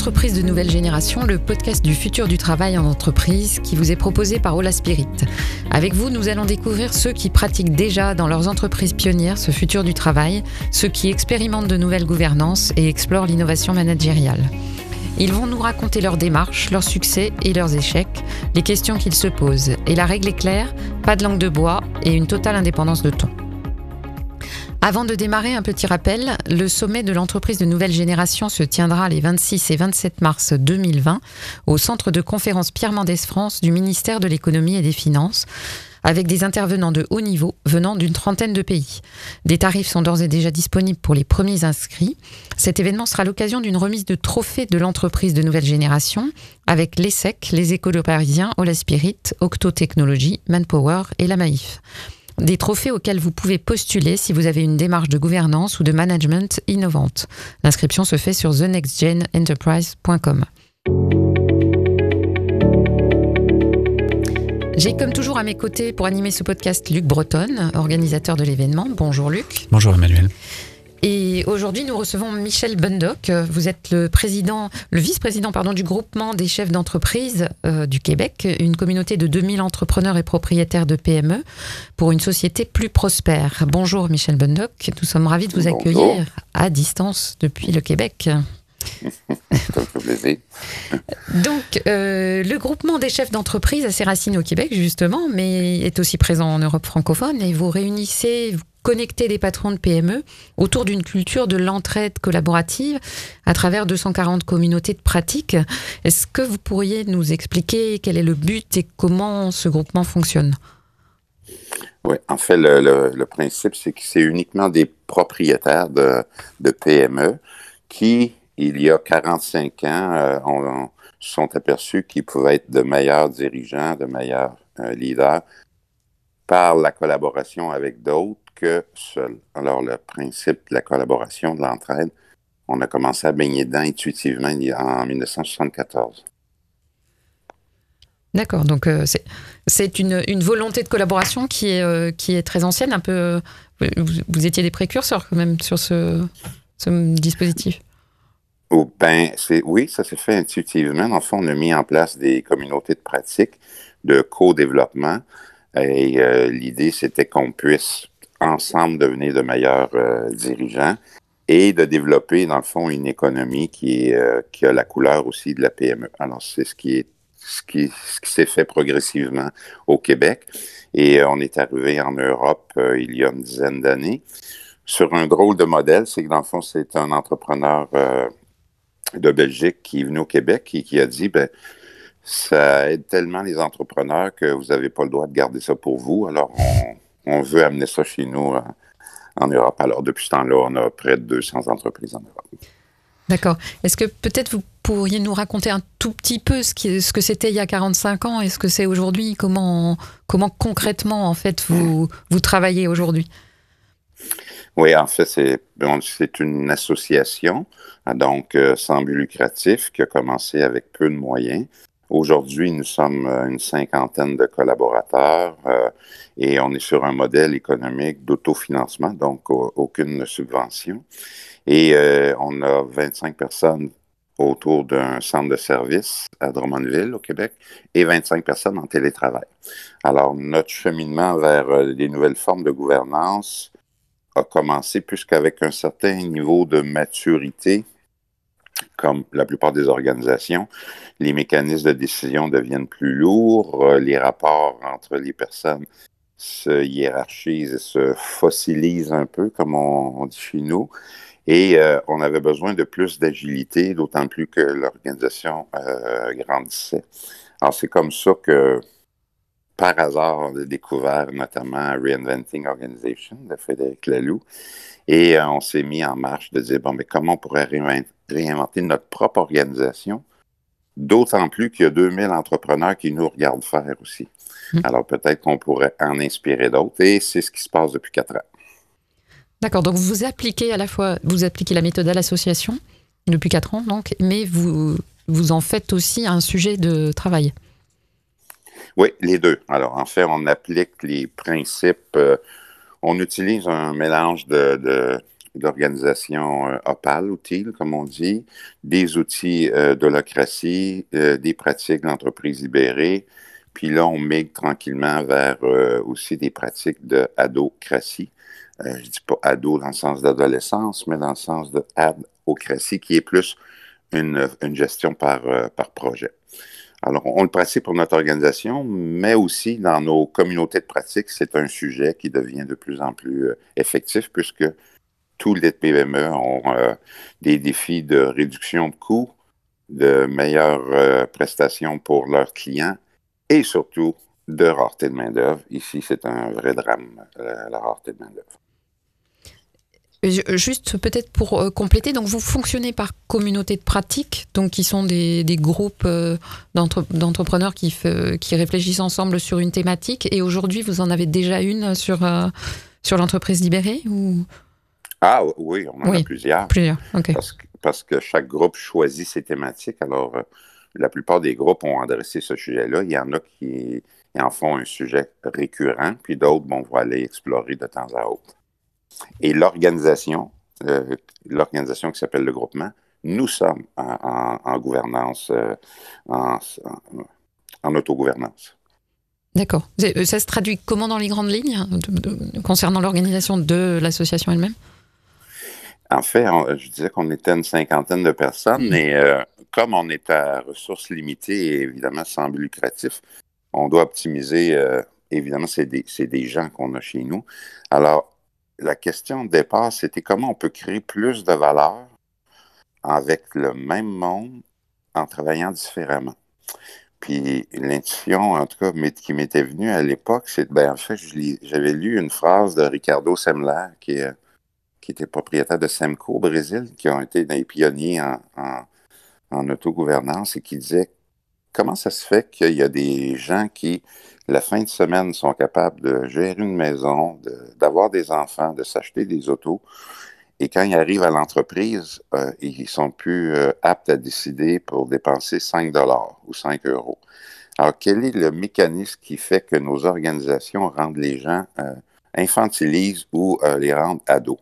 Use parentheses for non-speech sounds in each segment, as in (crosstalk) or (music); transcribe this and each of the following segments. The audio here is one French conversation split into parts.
L'entreprise de nouvelle génération, le podcast du futur du travail en entreprise qui vous est proposé par Ola Spirit. Avec vous, nous allons découvrir ceux qui pratiquent déjà dans leurs entreprises pionnières ce futur du travail, ceux qui expérimentent de nouvelles gouvernances et explorent l'innovation managériale. Ils vont nous raconter leurs démarches, leurs succès et leurs échecs, les questions qu'ils se posent. Et la règle est claire, pas de langue de bois et une totale indépendance de ton. Avant de démarrer, un petit rappel, le sommet de l'entreprise de nouvelle génération se tiendra les 26 et 27 mars 2020 au centre de conférence Pierre Mendès France du ministère de l'économie et des finances avec des intervenants de haut niveau venant d'une trentaine de pays. Des tarifs sont d'ores et déjà disponibles pour les premiers inscrits. Cet événement sera l'occasion d'une remise de trophées de l'entreprise de nouvelle génération avec l'ESSEC, les écoles parisiens, Ola Spirit, Octo Technologies, Manpower et la Maïf des trophées auxquels vous pouvez postuler si vous avez une démarche de gouvernance ou de management innovante. L'inscription se fait sur thenextgenenterprise.com. J'ai comme toujours à mes côtés pour animer ce podcast Luc Breton, organisateur de l'événement. Bonjour Luc. Bonjour Emmanuel. Et aujourd'hui, nous recevons Michel Bundock. Vous êtes le président, le vice-président pardon, du groupement des chefs d'entreprise euh, du Québec, une communauté de 2000 entrepreneurs et propriétaires de PME pour une société plus prospère. Bonjour Michel Bundock, nous sommes ravis de vous accueillir à distance depuis le Québec. (laughs) Ça fait plaisir. Donc, euh, le groupement des chefs d'entreprise a ses racines au Québec, justement, mais est aussi présent en Europe francophone. Et vous réunissez, vous connectez des patrons de PME autour d'une culture de l'entraide collaborative à travers 240 communautés de pratique. Est-ce que vous pourriez nous expliquer quel est le but et comment ce groupement fonctionne? Oui, en fait, le, principe, c'est que c'est uniquement des propriétaires de, de PME qui il y a 45 ans, euh, on, se sont aperçus qu'ils pouvaient être de meilleurs dirigeants, de meilleurs euh, leaders par la collaboration avec d'autres que seuls. Alors, le principe de la collaboration, de l'entraide, on a commencé à baigner dedans intuitivement en 1974. D'accord, donc euh, c'est une, volonté de collaboration qui est, qui est très ancienne, un peu. Vous, étiez des précurseurs quand même sur ce dispositif. Ben, oui, ça s'est fait intuitivement. Dans le fond, on a mis en place des communautés de pratique, de co-développement. Et euh, l'idée, c'était qu'on puisse ensemble devenir de meilleurs euh, dirigeants et de développer, dans le fond, une économie qui, est, euh, a la couleur aussi de la PME. Alors, c'est ce qui est ce qui, ce qui s'est fait progressivement au Québec. Et on est arrivé en Europe il y a une dizaine d'années sur un drôle de modèle. C'est que, dans le fond, c'est un entrepreneur de Belgique qui est venu au Québec et qui a dit ben, ça aide tellement les entrepreneurs que vous n'avez pas le droit de garder ça pour vous. Alors, on, veut amener ça chez nous euh, en Europe. Alors, depuis ce temps-là, on a près de 200 entreprises en Europe. D'accord. Est-ce que peut-être vous pourriez nous raconter un tout petit peu ce, ce que c'était il y a 45 ans et ce que c'est aujourd'hui? Comment, comment concrètement, en fait, vous, vous travaillez aujourd'hui? Oui, en fait, c'est une association, donc euh, sans but lucratif, qui a commencé avec peu de moyens. Aujourd'hui, nous sommes euh, une cinquantaine de collaborateurs euh, et on est sur un modèle économique d'autofinancement, donc aucune subvention. Et on a 25 personnes autour d'un centre de service à Drummondville, au Québec, et 25 personnes en télétravail. Alors, notre cheminement vers les nouvelles formes de gouvernance a commencé puisqu'avec un certain niveau de maturité, comme la plupart des organisations, les mécanismes de décision deviennent plus lourds, euh, les rapports entre les personnes se hiérarchisent et se fossilisent un peu, comme on, dit chez nous. Et euh, on avait besoin de plus d'agilité, d'autant plus que l'organisation euh, grandissait. Alors c'est comme ça que par hasard, on a découvert notamment Reinventing Organization de Frédéric Laloux. Et euh, on s'est mis en marche de dire, bon, mais comment on pourrait réinventer notre propre organisation? D'autant plus qu'il y a 2000 entrepreneurs qui nous regardent faire aussi. Hmm. Alors peut-être qu'on pourrait en inspirer d'autres. Et c'est ce qui se passe depuis quatre ans. D'accord. Donc vous appliquez à la fois, vous appliquez la méthode à l'association depuis quatre ans, donc, mais vous, vous en faites aussi un sujet de travail. Oui, les deux. Alors, en fait, on applique les principes. Euh, on utilise un mélange de, d'organisation euh, opale, utile, comme on dit, des outils euh, d'holocratie, euh, des pratiques d'entreprise libérée. Puis là, on migre tranquillement vers aussi des pratiques de adocratie. Je dis pas ado dans le sens d'adolescence, mais dans le sens de adocratie, qui est plus une, gestion par projet. Alors, on le pratique pour notre organisation, mais aussi dans nos communautés de pratique, c'est un sujet qui devient de plus en plus euh, effectif puisque tous les PME ont euh, des défis de réduction de coûts, de meilleures euh, prestations pour leurs clients et surtout de rareté de main-d'œuvre. Ici, c'est un vrai drame, la, la rareté de main-d'œuvre. Juste peut-être pour euh, compléter, donc vous fonctionnez par communauté de pratique, donc qui sont des, des groupes euh, d'entre- d'entrepreneurs qui, réfléchissent ensemble sur une thématique. Et aujourd'hui, vous en avez déjà une sur, euh, sur l'entreprise libérée ou? Ah oui, on en Oui. a plusieurs. plusieurs Ok. Parce que, parce que chaque groupe choisit ses thématiques. Alors, la plupart des groupes ont adressé ce sujet-là. Il y en a qui, qui en font un sujet récurrent, puis d'autres bon, vont aller explorer de temps à autre. Et l'organisation, euh, l'organisation qui s'appelle le groupement, nous sommes en, en- en gouvernance, euh, en, en- autogouvernance. D'accord. Euh, Ça se traduit comment dans les grandes lignes de- concernant l'organisation de l'association elle-même? En fait, on- je disais qu'on était une cinquantaine de personnes, mais euh, comme on est à ressources limitées et évidemment sans but lucratif, on doit optimiser, euh, évidemment, c'est des, c'est des gens qu'on a chez nous. Alors, la question de départ, c'était comment on peut créer plus de valeur avec le même monde en travaillant différemment. Puis l'intuition, en tout cas, qui m'était venue à l'époque, c'est, ben, en fait, j'avais lu une phrase de Ricardo Semler, qui était propriétaire de Semco au Brésil, qui ont été des pionniers en autogouvernance et qui disait comment ça se fait qu'il y a des gens qui, la fin de semaine, sont capables de gérer une maison, d'avoir des enfants, de s'acheter des autos, et quand ils arrivent à l'entreprise, euh, ils sont plus euh, aptes à décider pour dépenser 5 dollars ou 5 euros. Alors, quel est le mécanisme qui fait que nos organisations rendent les gens euh, infantilisent ou euh, les rendent ados?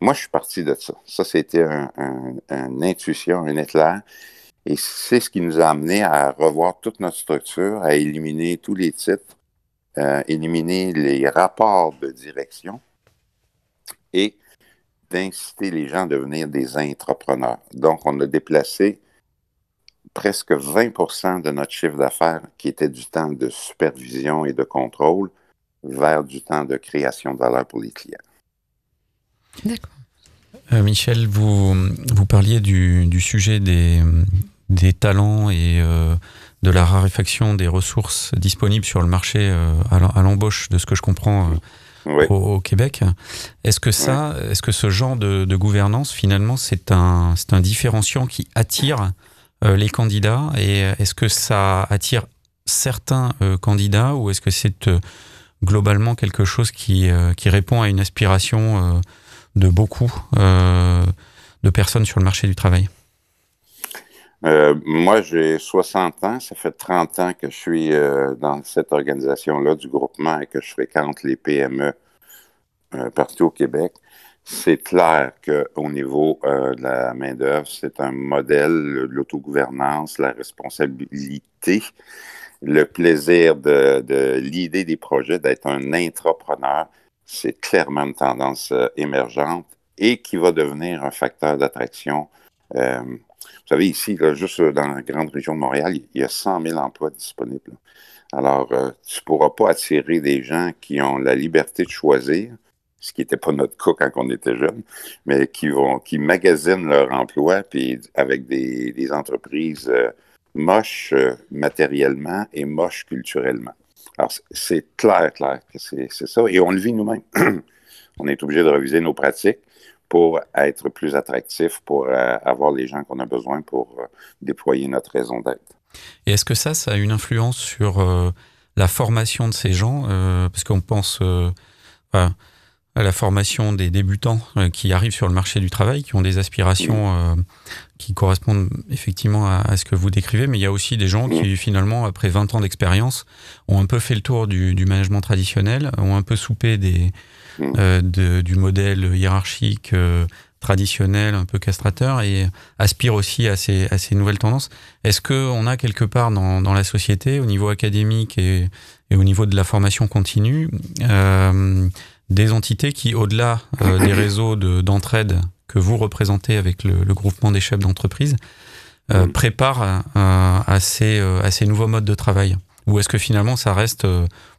Moi, je suis parti de ça. Ça, c'était un, un- une intuition, un éclair. Et c'est ce qui nous a amené à revoir toute notre structure, à éliminer tous les titres, euh, éliminer les rapports de direction et d'inciter les gens à devenir des entrepreneurs. Donc, on a déplacé presque 20% de notre chiffre d'affaires, qui était du temps de supervision et de contrôle, vers du temps de création de valeur pour les clients. D'accord. Euh, Michel, vous, vous parliez du, du sujet des, des talents et euh, de la raréfaction des ressources disponibles sur le marché euh, à l'em- à l'embauche, de ce que je comprends euh, au, au Québec. Est-ce que ça, est-ce que ce genre de, de gouvernance, finalement, c'est un, c'est un différenciant qui attire les candidats et est-ce que ça attire certains candidats ou est-ce que c'est globalement quelque chose qui, qui répond à une aspiration de beaucoup de personnes sur le marché du travail? Euh, moi, j'ai 60 ans. Ça fait 30 ans que je suis euh, dans cette organisation-là du groupement et que je fréquente les PME euh, partout au Québec. C'est clair qu'au niveau euh, de la main-d'œuvre, c'est un modèle, le- l'autogouvernance, la responsabilité, le plaisir de, de l'idée des projets, d'être un intrapreneur. C'est clairement une tendance euh, émergente et qui va devenir un facteur d'attraction. Vous savez, ici, juste euh, dans la grande région de Montréal, il y a 100 000 emplois disponibles. Alors, euh, tu ne pourras pas attirer des gens qui ont la liberté de choisir, ce qui n'était pas notre cas quand on était jeune, mais qui vont, qui magasinent leur emploi puis avec des, entreprises euh, moches matériellement et moches culturellement. Alors, c'est- clair, clair que c'est ça. Et on le vit nous-mêmes. (clears throat) on est obligé de reviser nos pratiques pour être plus attractif, pour euh, avoir les gens qu'on a besoin pour euh, déployer notre raison d'être. Et est-ce que ça, ça a une influence sur euh, la formation de ces gens Parce qu'on pense à la formation des débutants qui arrivent sur le marché du travail, qui ont des aspirations qui correspondent effectivement à, à ce que vous décrivez, mais il y a aussi des gens qui, finalement, après 20 ans d'expérience, ont un peu fait le tour du, du management traditionnel, ont un peu soupé des, mmh. du modèle hiérarchique traditionnel, un peu castrateur, et aspire aussi à ces, à ces nouvelles tendances. Est-ce qu'on a quelque part dans, dans, la société, au niveau académique et, et au niveau de la formation continue, euh, des entités qui, au-delà euh, (coughs) des réseaux d'entraide que vous représentez avec le, le groupement des chefs d'entreprise, euh, préparent euh, à, ces, à ces nouveaux modes de travail? Ou est-ce que finalement ça reste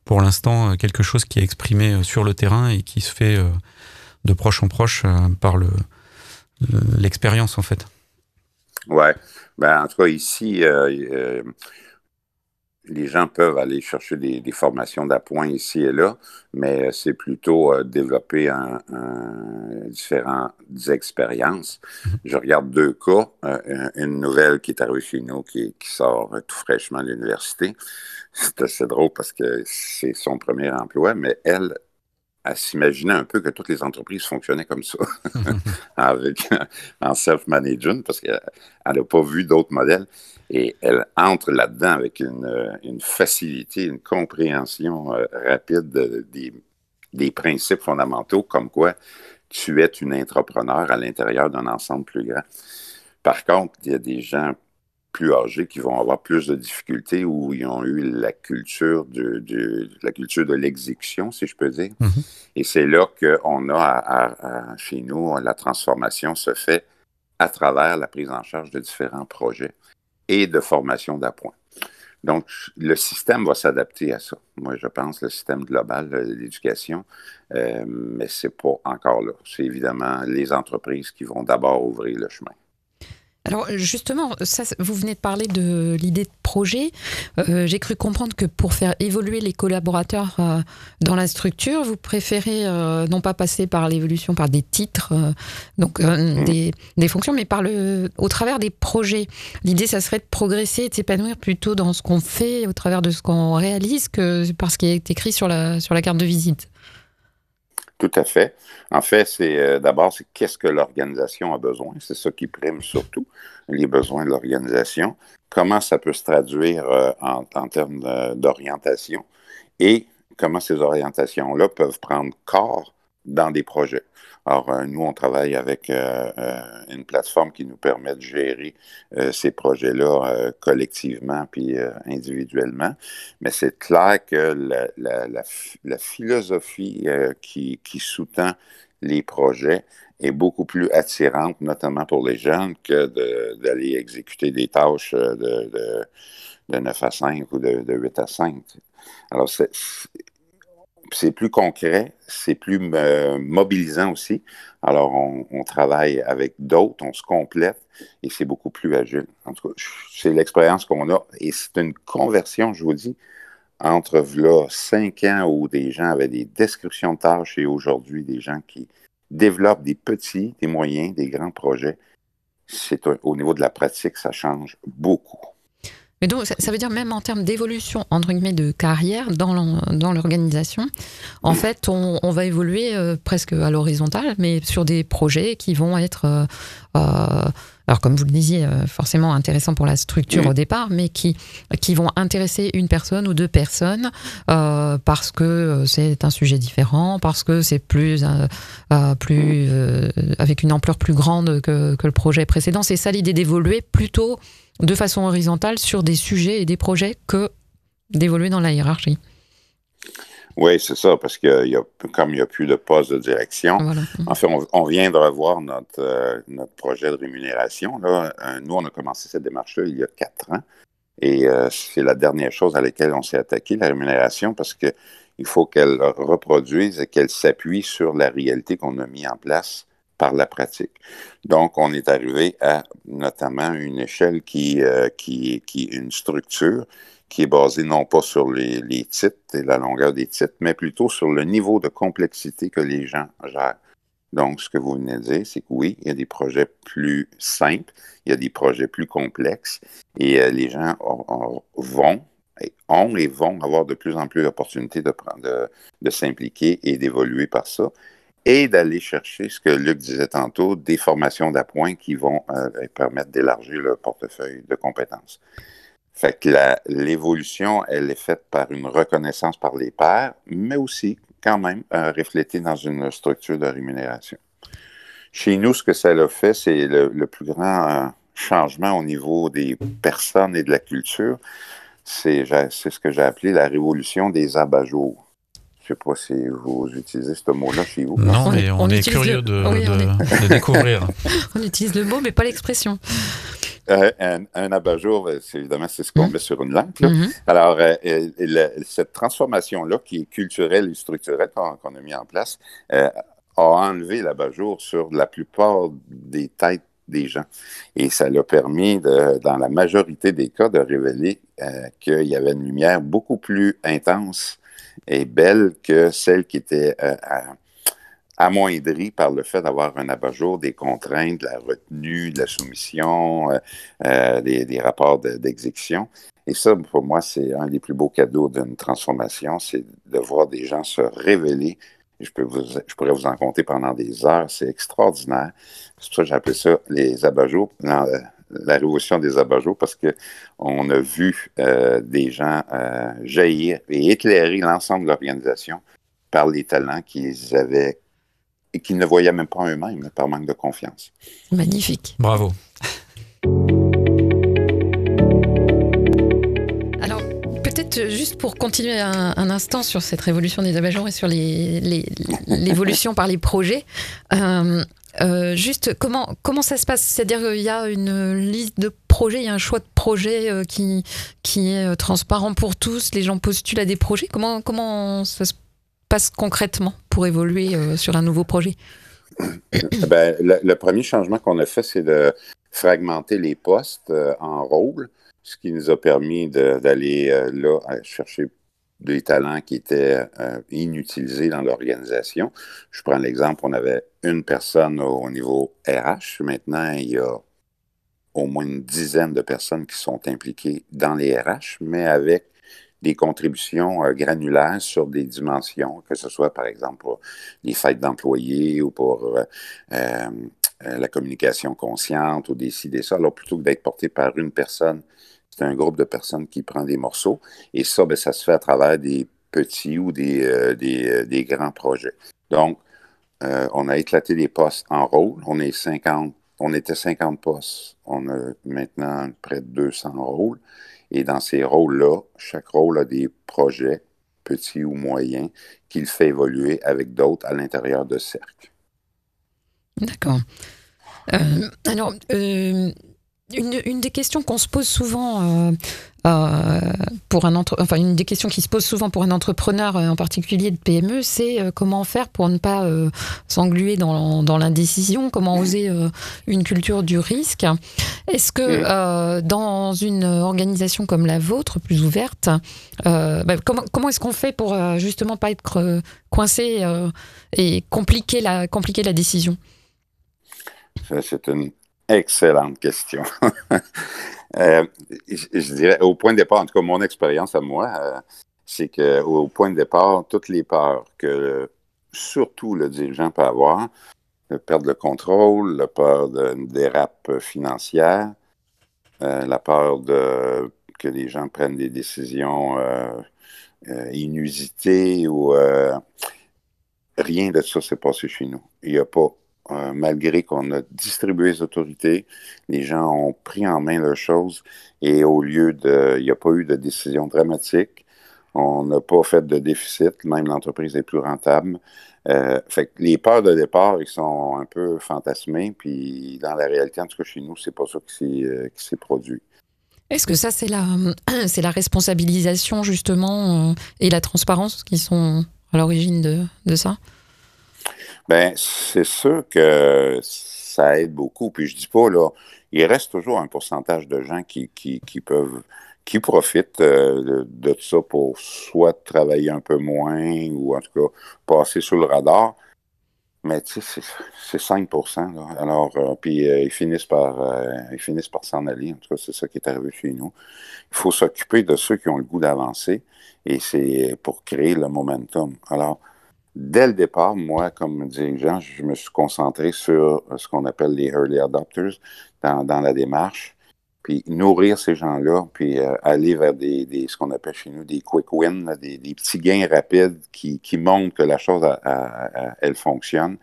pour l'instant quelque chose qui est exprimé sur le terrain et qui se fait de proche en proche par le, l'expérience en fait. Ouais, ben en tout cas ici, euh, euh, les gens peuvent aller chercher des, formations d'appoint ici et là, mais c'est plutôt euh, développer un, différentes expériences. Mm-hmm. Je regarde deux cas. une nouvelle qui est arrivée chez nous, qui, qui sort tout fraîchement de l'université. (laughs) C'est assez drôle parce que c'est son premier emploi, mais elle, à s'imaginer un peu que toutes les entreprises fonctionnaient comme ça, (laughs) (laughs) avec en self-management, parce qu'elle n'a pas vu d'autres modèles. Et elle entre là-dedans avec une, une, facilité, une compréhension euh, rapide des, des, principes fondamentaux, comme quoi tu es une entrepreneur à l'intérieur d'un ensemble plus grand. Par contre, il y a des gens plus âgés qui vont avoir plus de difficultés où ils ont eu la culture de, la culture de l'exécution, si je peux dire. Mm-hmm. Et c'est là qu'on a chez nous, la transformation se fait à travers la prise en charge de différents projets et de formation d'appoint. Donc, le système va s'adapter à ça. Moi, je pense, le système global de l'éducation, euh, mais c'est pas encore là. C'est évidemment les entreprises qui vont d'abord ouvrir le chemin. Alors justement, ça, vous venez de parler de l'idée de projet. Euh, j'ai cru comprendre que pour faire évoluer les collaborateurs euh, dans la structure, vous préférez euh, non pas passer par l'évolution par des titres, donc mmh. des, des, fonctions, mais par le, au travers des projets. L'idée, ça serait de progresser et de s'épanouir plutôt dans ce qu'on fait, au travers de ce qu'on réalise, que par ce qui est écrit sur la, sur la carte de visite. Tout à fait. En fait, c'est euh, d'abord, c'est qu'est-ce que l'organisation a besoin? C'est ça qui prime surtout, les besoins de l'organisation. Comment ça peut se traduire euh, en, en, termes d'orientation? Et comment ces orientations-là peuvent prendre corps dans des projets. Alors, euh, nous, on travaille avec euh, euh, une plateforme qui nous permet de gérer ces projets-là collectivement puis individuellement. Mais c'est clair que la, la, la, philosophie qui, qui sous-tend les projets est beaucoup plus attirante, notamment pour les jeunes, que d'aller exécuter des tâches de, de, de, 9 à 5 ou de, de 8 à 5. Alors, c'est plus concret, c'est plus euh, mobilisant aussi. Alors, on, travaille avec d'autres, on se complète et c'est beaucoup plus agile. En tout cas, c'est l'expérience qu'on a et c'est une conversion, je vous dis, entre là, cinq ans où des gens avaient des descriptions de tâches et aujourd'hui des gens qui développent des petits, des moyens, des grands projets. C'est au niveau de la pratique, ça change beaucoup. Mais donc, ça, veut dire même en termes d'évolution, entre guillemets, de carrière dans l'organisation, en fait, on, va évoluer euh, presque à l'horizontale, mais sur des projets qui vont être, euh, euh, alors comme vous le disiez, forcément intéressants pour la structure au départ, mais qui, qui vont intéresser une personne ou deux personnes parce que c'est un sujet différent, parce que c'est plus, plus avec une ampleur plus grande que, que le projet précédent. C'est ça l'idée d'évoluer plutôt de façon horizontale sur des sujets et des projets que d'évoluer dans la hiérarchie. Oui, c'est ça, parce que y a, comme il n'y a plus de poste de direction, en fait, on, vient de revoir notre, euh, notre projet de rémunération. Là. Euh, nous, on a commencé cette démarche-là il y a quatre ans. Et euh, c'est la dernière chose à laquelle on s'est attaqué, la rémunération, parce qu'il faut qu'elle reproduise et qu'elle s'appuie sur la réalité qu'on a mis en place par la pratique. Donc, on est arrivé à notamment une échelle qui, euh, qui, qui une structure qui est basée non pas sur les, titres et la longueur des titres, mais plutôt sur le niveau de complexité que les gens gèrent. Donc, ce que vous venez de dire, c'est que oui, il y a des projets plus simples, il y a des projets plus complexes, et euh, les gens vont et ont et vont avoir de plus en plus d'opportunités de, de, de s'impliquer et d'évoluer par ça et d'aller chercher ce que Luc disait tantôt, des formations d'appoint qui vont euh, permettre d'élargir le portefeuille de compétences. Fait que l'évolution, elle est faite par une reconnaissance par les pairs, mais aussi quand même reflété dans une structure de rémunération. Chez nous, ce que ça a fait, c'est le, plus grand changement au niveau des personnes et de la culture. C'est ce que j'ai appelé la révolution des abat-jours. Je ne sais pas si vous utilisez ce mot-là chez vous. Non, mais on, est curieux de, découvrir. (laughs) on utilise le mot, mais pas l'expression. Euh, un, un abat-jour, euh, évidemment, c'est ce qu'on mmh. met sur une lampe. Mm-hmm. Alors, euh, cette transformation-là, qui est culturelle et structurelle qu'on a mis en place, a enlevé l'abat-jour sur la plupart des têtes des gens. Et ça l'a permis, de, dans la majorité des cas, de révéler qu'il y avait une lumière beaucoup plus intense et belle que celle qui était euh, amoindrie par le fait d'avoir un abat-jour, des contraintes, de la retenue, de la soumission, euh, euh, des, rapports d'exécution. et ça, pour moi, c'est un des plus beaux cadeaux d'une transformation, c'est de voir des gens se révéler. Je, peux vous, je pourrais vous en compter pendant des heures, c'est extraordinaire. C'est pour ça que j'appelle ça les abat-jours la révolution des abat parce qu'on a vu euh, des gens euh, jaillir et éclairer l'ensemble de l'organisation par les talents qu'ils avaient et qu'ils ne voyaient même pas eux-mêmes par manque de confiance. Magnifique. Bravo. Alors, peut-être juste pour continuer un, instant sur cette révolution des abat et sur l'évolution par les projets. Euh, euh, juste, comment, comment ça se passe? C'est-à-dire qu'il y a une liste de projets, il y a un choix de projets euh, qui, qui est euh, transparent pour tous, les gens postulent à des projets? Comment, comment ça se passe concrètement pour évoluer sur un nouveau projet? (coughs) Ben, le, premier changement qu'on a fait, c'est de fragmenter les postes en rôles, ce qui nous a permis d'aller là chercher des talents qui étaient euh, inutilisés dans l'organisation. Je prends l'exemple, on avait une personne au, niveau RH. Maintenant, il y a au moins une dizaine de personnes qui sont impliquées dans les RH, mais avec des contributions euh, granulaires sur des dimensions, que ce soit par exemple pour les fêtes d'employés ou pour euh, la communication consciente ou des ci, des ça. Alors plutôt que d'être porté par une personne c'est un groupe de personnes qui prend des morceaux. Et ça, ben, ça se fait à travers des petits ou des, euh, euh, des, grands projets. Donc, euh, on a éclaté les postes en rôle. On est 50, on était 50 postes. On a maintenant près de 200 rôles. Et dans ces rôles-là, chaque rôle a des projets, petits ou moyens, qu'il fait évoluer avec d'autres à l'intérieur de cercle. D'accord. alors, une, des questions qu'on se pose souvent euh, euh, pour un entre... enfin une des questions qui se pose souvent pour un entrepreneur euh, en particulier de PME, c'est comment faire pour ne pas s'engluer dans, dans l'indécision, comment oser une culture du risque. Est-ce que dans une organisation comme la vôtre, plus ouverte, bah, comment, comment est-ce qu'on fait pour justement pas être coincé et compliquer la, compliquer la décision? C'est une Excellente question. (laughs) Euh, je, dirais, au point de départ, en tout cas, mon expérience à moi, euh, c'est qu'au point de départ, toutes les peurs que surtout le dirigeant peut avoir, la perte de contrôle, la peur d'une dérape financière, euh, la peur de que les gens prennent des décisions inusitées ou rien de ça s'est passé chez nous. Il n'y a pas euh, malgré qu'on a distribué les autorités, les gens ont pris en main leurs choses et au lieu de, il n'y a pas eu de décision dramatique. On n'a pas fait de déficit, même l'entreprise est plus rentable. Euh, fait que les peurs de départ, ils sont un peu fantasmés, puis dans la réalité, en tout cas chez nous, c'est pas ça qui s'est, euh, produit. Est-ce que ça, c'est la, (clears throat) c'est la responsabilisation, justement, et la transparence qui sont à l'origine de, de ça? Ben, c'est sûr que ça aide beaucoup. Puis je dis pas, là, il reste toujours un pourcentage de gens qui, qui, qui peuvent qui profitent euh, de, ça pour soit travailler un peu moins ou en tout cas passer sous le radar. Mais tu sais, c'est 5% Alors, euh, puis euh, ils finissent par ils finissent par s'en aller. En tout cas, c'est ça qui est arrivé chez nous. Il faut s'occuper de ceux qui ont le goût d'avancer et c'est pour créer le momentum. Alors, Dès le départ, moi, comme dirigeant, je me suis concentré sur ce qu'on appelle les early adopters dans, la démarche. puis nourrir ces gens-là, puis euh, aller vers des, des, ce qu'on appelle chez nous des quick wins, des, petits gains rapides qui, montrent que la chose, elle fonctionne.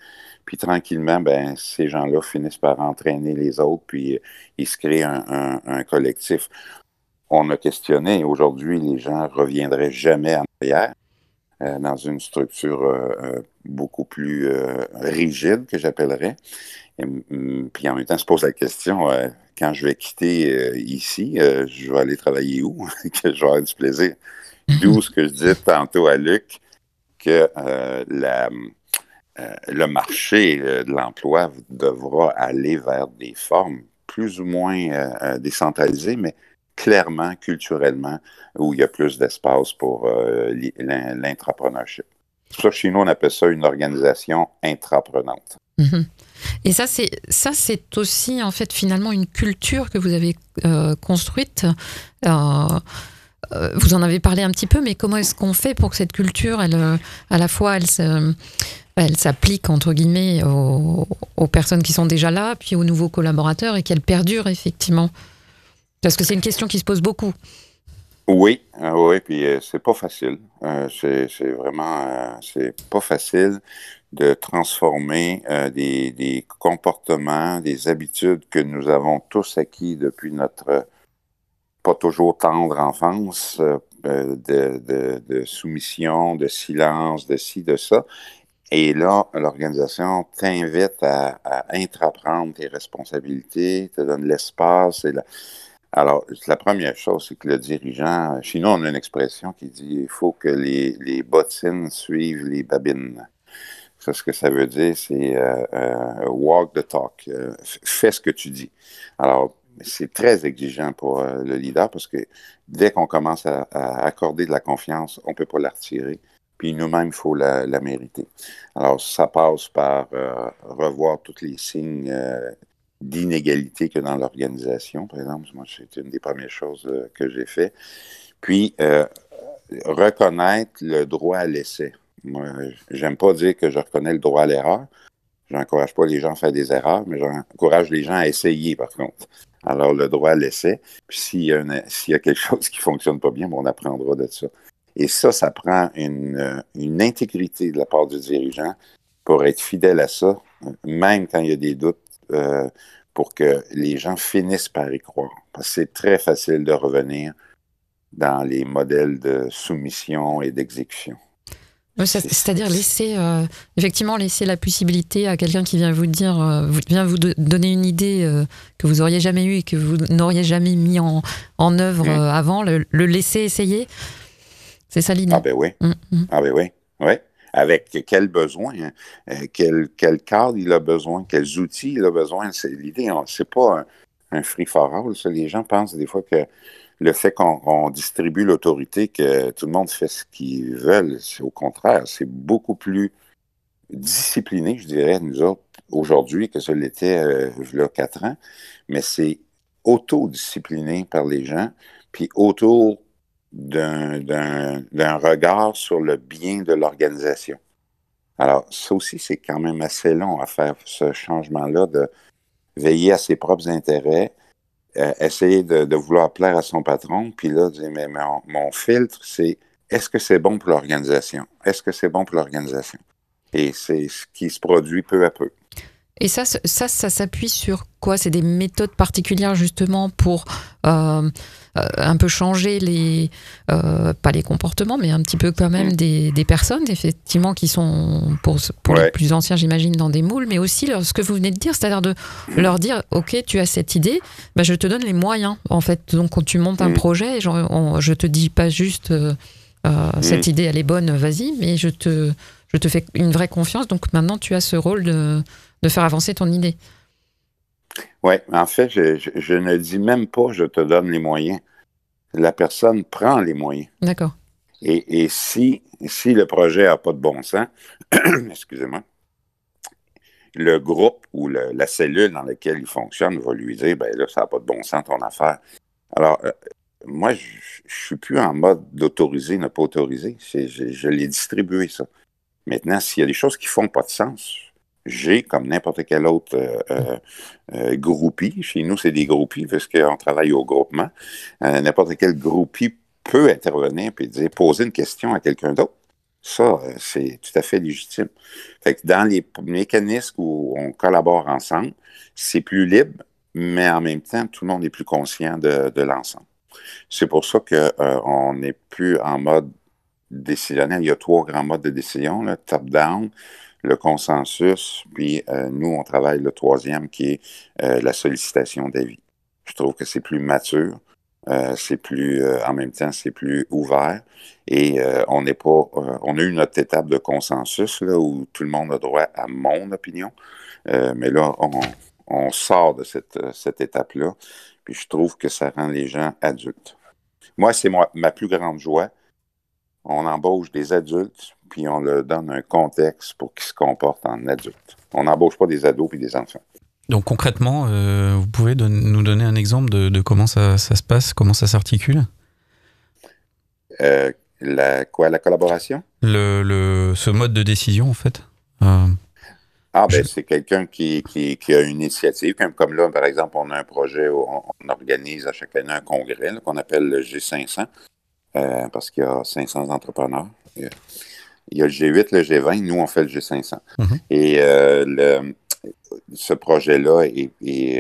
Puis tranquillement, ben, ces gens-là finissent par entraîner les autres, puis euh, il se crée un, un, un collectif. On a questionné, aujourd'hui, les gens reviendraient jamais en arrière. Euh, dans une structure euh, euh, beaucoup plus rigide, que j'appellerais. Puis en même temps, se pose la question, quand je vais quitter ici, je vais aller travailler où? (laughs) que je vais avoir du plaisir. D'où ce que je disais tantôt à Luc, que le marché de l'emploi devra aller vers des formes plus ou moins décentralisées, mais clairement, culturellement, où il y a plus d'espace pour euh, l'intrapreneurship. Ça on appelle ça une organisation intraprenante. Mhm. Et ça, c'est ça, c'est aussi en fait finalement une culture que vous avez euh, construite. Euh, vous en avez parlé un petit peu, mais comment est-ce qu'on fait pour que cette culture, elle, à la fois, elle elle s'applique entre guillemets aux, aux, personnes qui sont déjà là, puis aux nouveaux collaborateurs, et qu'elle perdure effectivement? Parce que c'est une question qui se pose beaucoup. Oui, euh, oui, puis euh, c'est pas facile. Euh, c'est vraiment, c'est pas facile de transformer des, des, comportements, des habitudes que nous avons tous acquis depuis notre pas toujours tendre enfance, de, soumission, de silence, de ci, de ça. Et là, l'organisation t'invite à, à intraprendre tes responsabilités, te donne l'espace et la, alors, la première chose, c'est que le dirigeant, chez nous, on a une expression qui dit il faut que les, les bottines suivent les babines. Ça, ce que ça veut dire, c'est euh, euh, walk the talk, euh, fais ce que tu dis. Alors, c'est très exigeant pour le leader parce que dès qu'on commence à, accorder de la confiance, on ne peut pas la retirer. Puis nous-mêmes, il faut la, la, mériter. Alors, ça passe par revoir tous les signes d'inégalité que dans l'organisation, par exemple. Moi, c'est une des premières choses euh, que j'ai fait. Puis, euh, reconnaître le droit à l'essai. Moi, j'aime pas dire que je reconnais le droit à l'erreur. J'encourage pas les gens à faire des erreurs, mais j'encourage les gens à essayer, par contre. Alors, le droit à l'essai. Puis, s'il y, a y a quelque chose qui fonctionne pas bien, on apprendra de ça. Et ça, ça prend une, une intégrité de la part du dirigeant pour être fidèle à ça, même quand il y a des doutes euh, pour que les gens finissent par y croire. Parce que c'est très facile de revenir dans les modèles de soumission et d'exécution. C'est-à-dire laisser, euh, effectivement, laisser la possibilité à quelqu'un qui vient vous dire, euh, vient vous donner une idée que vous auriez jamais eue et que vous n'auriez jamais mis en, en œuvre mmh. avant, le, laisser essayer. C'est ça l'idée. Ah ben oui. Mmh, mmh. Ah ben oui. Oui avec quels besoins, hein, euh, quel, quel, cadre il a besoin, quels outils il a besoin. C'est l'idée, c'est pas un, free for all. Les gens pensent des fois que le fait qu'on distribue l'autorité, que tout le monde fait ce qu'ils veulent, c'est au contraire, c'est beaucoup plus discipliné, je dirais, nous autres, aujourd'hui, que ce l'était euh, il y a quatre ans, mais c'est autodiscipliné par les gens, puis autour d'un regard sur le bien de l'organisation. Alors, ça aussi, c'est quand même assez long à faire ce changement-là de veiller à ses propres intérêts, euh, essayer de, vouloir plaire à son patron, puis là, dire, mais mon filtre, c'est est-ce que c'est bon pour l'organisation? Est-ce que c'est bon pour l'organisation? Et c'est ce qui se produit peu à peu. Et ça, ça, ça s'appuie sur quoi? C'est des méthodes particulières justement pour euh, euh, un peu changer les, euh, pas les comportements, mais un petit peu quand même mm. des, des personnes, effectivement, qui sont pour, pour les plus anciens, j'imagine, dans des moules, mais aussi ce que vous venez de dire, c'est-à-dire de mm. leur dire, ok, tu as cette idée, bah, je te donne les moyens. En fait, donc quand tu montes un mm. projet, genre, je te dis pas juste cette idée, elle est bonne, vas-y, mais je te, je te fais une vraie confiance. Donc maintenant, tu as ce rôle de de faire avancer ton idée. Oui, en fait, je, ne dis même pas je te donne les moyens. La personne prend les moyens. D'accord. Et, si, si le projet n'a pas de bon sens, (clears throat) excusez-moi, le groupe ou la cellule dans laquelle il fonctionne va lui dire ben là, ça n'a pas de bon sens ton affaire. Alors, euh, moi, je ne suis plus en mode d'autoriser, ne pas autoriser. Je, je l'ai distribué, ça. Maintenant, s'il y a des choses qui ne font pas de sens, j'ai, comme n'importe quel autre euh, euh, groupie, chez nous c'est des groupies puisqu'on travaille au groupement, n'importe quel groupie peut intervenir et dire, poser une question à quelqu'un d'autre. Ça, c'est tout à fait légitime. Fait que dans les mécanismes où on collabore ensemble, c'est plus libre, mais en même temps, tout le monde est plus conscient de, l'ensemble. C'est pour ça qu'on n'est plus en mode décisionnel. Il y a trois grands modes de décision, top-down, le consensus, puis euh, nous, on travaille le troisième qui est euh, la sollicitation d'avis. Je trouve que c'est plus mature, euh, c'est plus, en même temps, c'est plus ouvert et on n'est pas, on a eu notre étape de consensus là où tout le monde a droit à mon opinion, mais là, on, sort de cette, cette étape-là, puis je trouve que ça rend les gens adultes. Moi, c'est ma plus grande joie, on embauche des adultes, puis on leur donne un contexte pour qu'ils se comportent en adultes. On n'embauche pas des ados puis des enfants. Donc concrètement, euh, vous pouvez nous donner un exemple de, comment ça, se passe, comment ça s'articule? Euh, la, Quoi, la collaboration? Le, Ce mode de décision, en fait euh, Ah, ben c'est quelqu'un qui, a une initiative, comme, là, par exemple, on a un projet où on, organise à chaque année un congrès qu'on appelle le G500. Euh, parce qu'il y a 500 entrepreneurs. Il y a le G8, le G20, nous, on fait le G500. Mhm. Et euh, ce projet-là, et,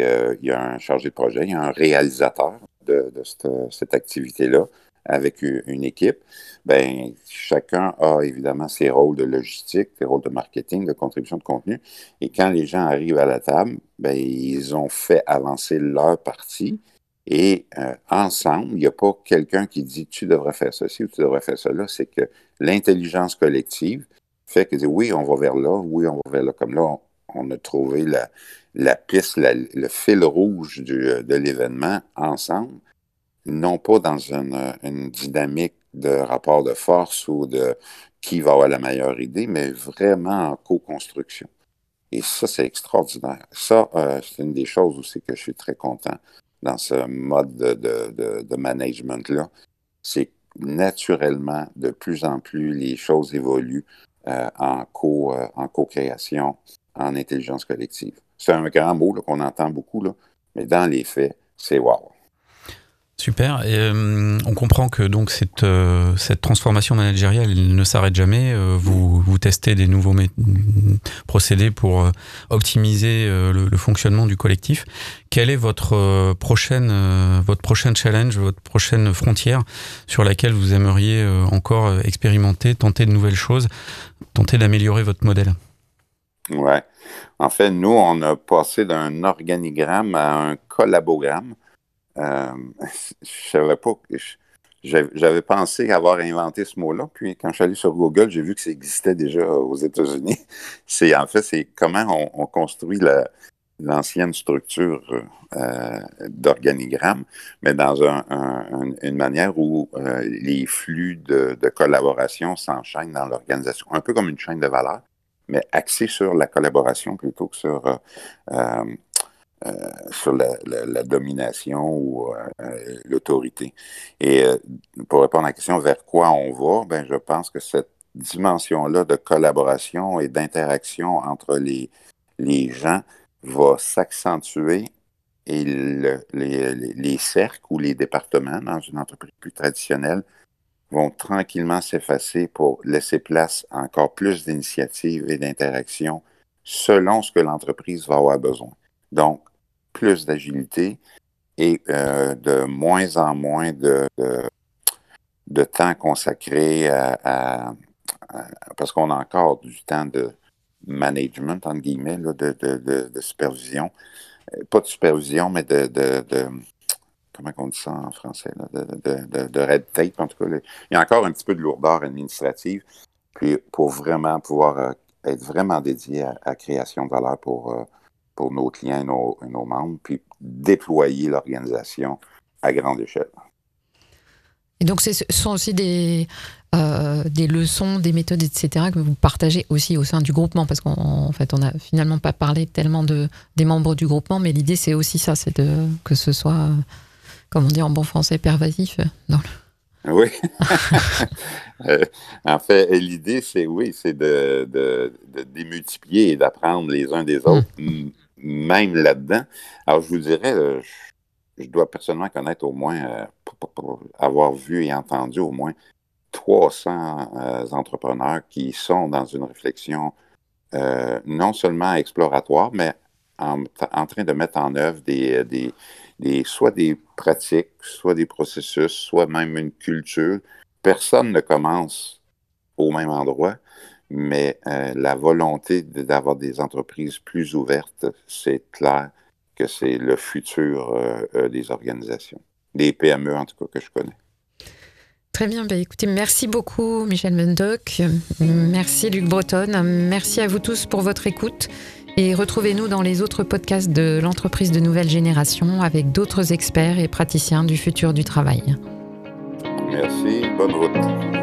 euh, il y a un chargé de projet, il y a un réalisateur de, cette, activité-là avec une, équipe. Ben, chacun a évidemment ses rôles de logistique, ses rôles de marketing, de contribution de contenu. Et quand les gens arrivent à la table, ben, ils ont fait avancer leur partie et euh, ensemble, il n'y a pas quelqu'un qui dit tu devrais faire ceci ou tu devrais faire cela. C'est que l'intelligence collective fait que oui, on va vers là, oui, on va vers là. Comme là, on, a trouvé la, piste, le fil rouge de l'événement ensemble, non pas dans une, une, dynamique de rapport de force ou de qui va avoir la meilleure idée, mais vraiment en co-construction. Et ça, c'est extraordinaire. Ça, euh, c'est une des choses aussi que je suis très content dans ce mode de, management-là, c'est naturellement, de plus en plus, les choses évoluent euh, en, co, euh, en co-création, en intelligence collective. C'est un grand mot qu'on entend beaucoup, là, mais dans les faits, c'est wow. Super. Euh, on comprend que donc cette, euh, transformation managériale ne s'arrête jamais. Euh, vous, vous testez des nouveaux procédés pour optimiser le, fonctionnement du collectif. Quelle est votre prochaine, votre challenge, votre prochaine frontière sur laquelle vous aimeriez encore expérimenter, tenter de nouvelles choses, tenter d'améliorer votre modèle? Ouais. En fait, nous, on a passé d'un organigramme à un collabogramme. Euh, (laughs) je savais pas. J'avais pensé avoir inventé ce mot-là, puis quand je suis allé sur Google, j'ai vu que ça existait déjà aux États-Unis. (laughs) C'est en fait, c'est comment on, construit l'ancienne structure euh, d'organigramme, mais dans une manière où euh, les flux de, collaboration s'enchaînent dans l'organisation, un peu comme une chaîne de valeur, mais axée sur la collaboration plutôt que sur sur la, domination ou euh, l'autorité. Et euh, pour répondre à la question vers quoi on va, ben, je pense que cette dimension-là de collaboration et d'interaction entre les, les gens va s'accentuer et les, les, cercles ou les départements dans une entreprise plus traditionnelle vont tranquillement s'effacer pour laisser place à encore plus d'initiatives et d'interactions selon ce que l'entreprise va avoir besoin. Donc, plus d'agilité et euh, de moins en moins de, de, temps consacré à, parce qu'on a encore du temps de management, entre guillemets, de, de, supervision. Euh, pas de supervision, mais de, comment on dit ça en français, de, red tape, en tout cas. Il y a encore un petit peu de lourdeur administrative puis pour vraiment pouvoir euh, être vraiment dédié à, la création de valeur pour, pour nos clients et nos, membres, puis déployer l'organisation à grande échelle. Et donc, ce sont aussi des, euh, des leçons, des méthodes, etc., que vous partagez aussi au sein du groupement, parce qu'en fait, on n'a finalement pas parlé tellement de, des membres du groupement, mais l'idée, c'est aussi ça, c'est que ce soit, comme on dit en bon français, pervasif dans Oui. (laughs) Euh, en fait, l'idée, c'est oui, c'est de, de, démultiplier et d'apprendre les uns des autres, hmm. Même là-dedans. Alors, je vous dirais, euh, je, dois personnellement connaître au moins, euh, avoir vu et entendu au moins 300 entrepreneurs qui sont dans une réflexion non seulement exploratoire, mais en, train de mettre en œuvre des, des, soit des pratiques, soit des processus, soit même une culture. Personne ne commence au même endroit, mais euh, la volonté d'avoir des entreprises plus ouvertes, c'est clair que c'est le futur euh, euh, des organisations, des PME en tout cas que je connais. Très bien, bah écoutez, merci beaucoup Michel Mendoc, merci Luc Breton, merci à vous tous pour votre écoute. Et retrouvez-nous dans les autres podcasts de l'entreprise de nouvelle génération avec d'autres experts et praticiens du futur du travail. Merci, bonne route.